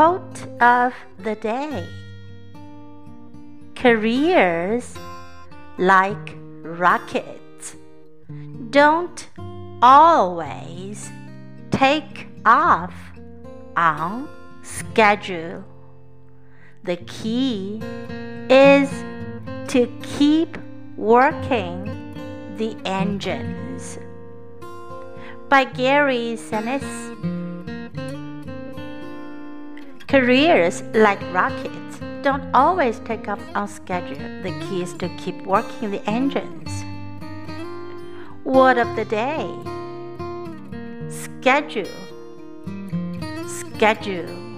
Quote of the day Careers like rockets don't always take off on schedule. The key is to keep working the engines. By Gary Sinise. Careers like rockets don't always take off on schedule. The key is to keep working the engines. Word of the day schedule, schedule.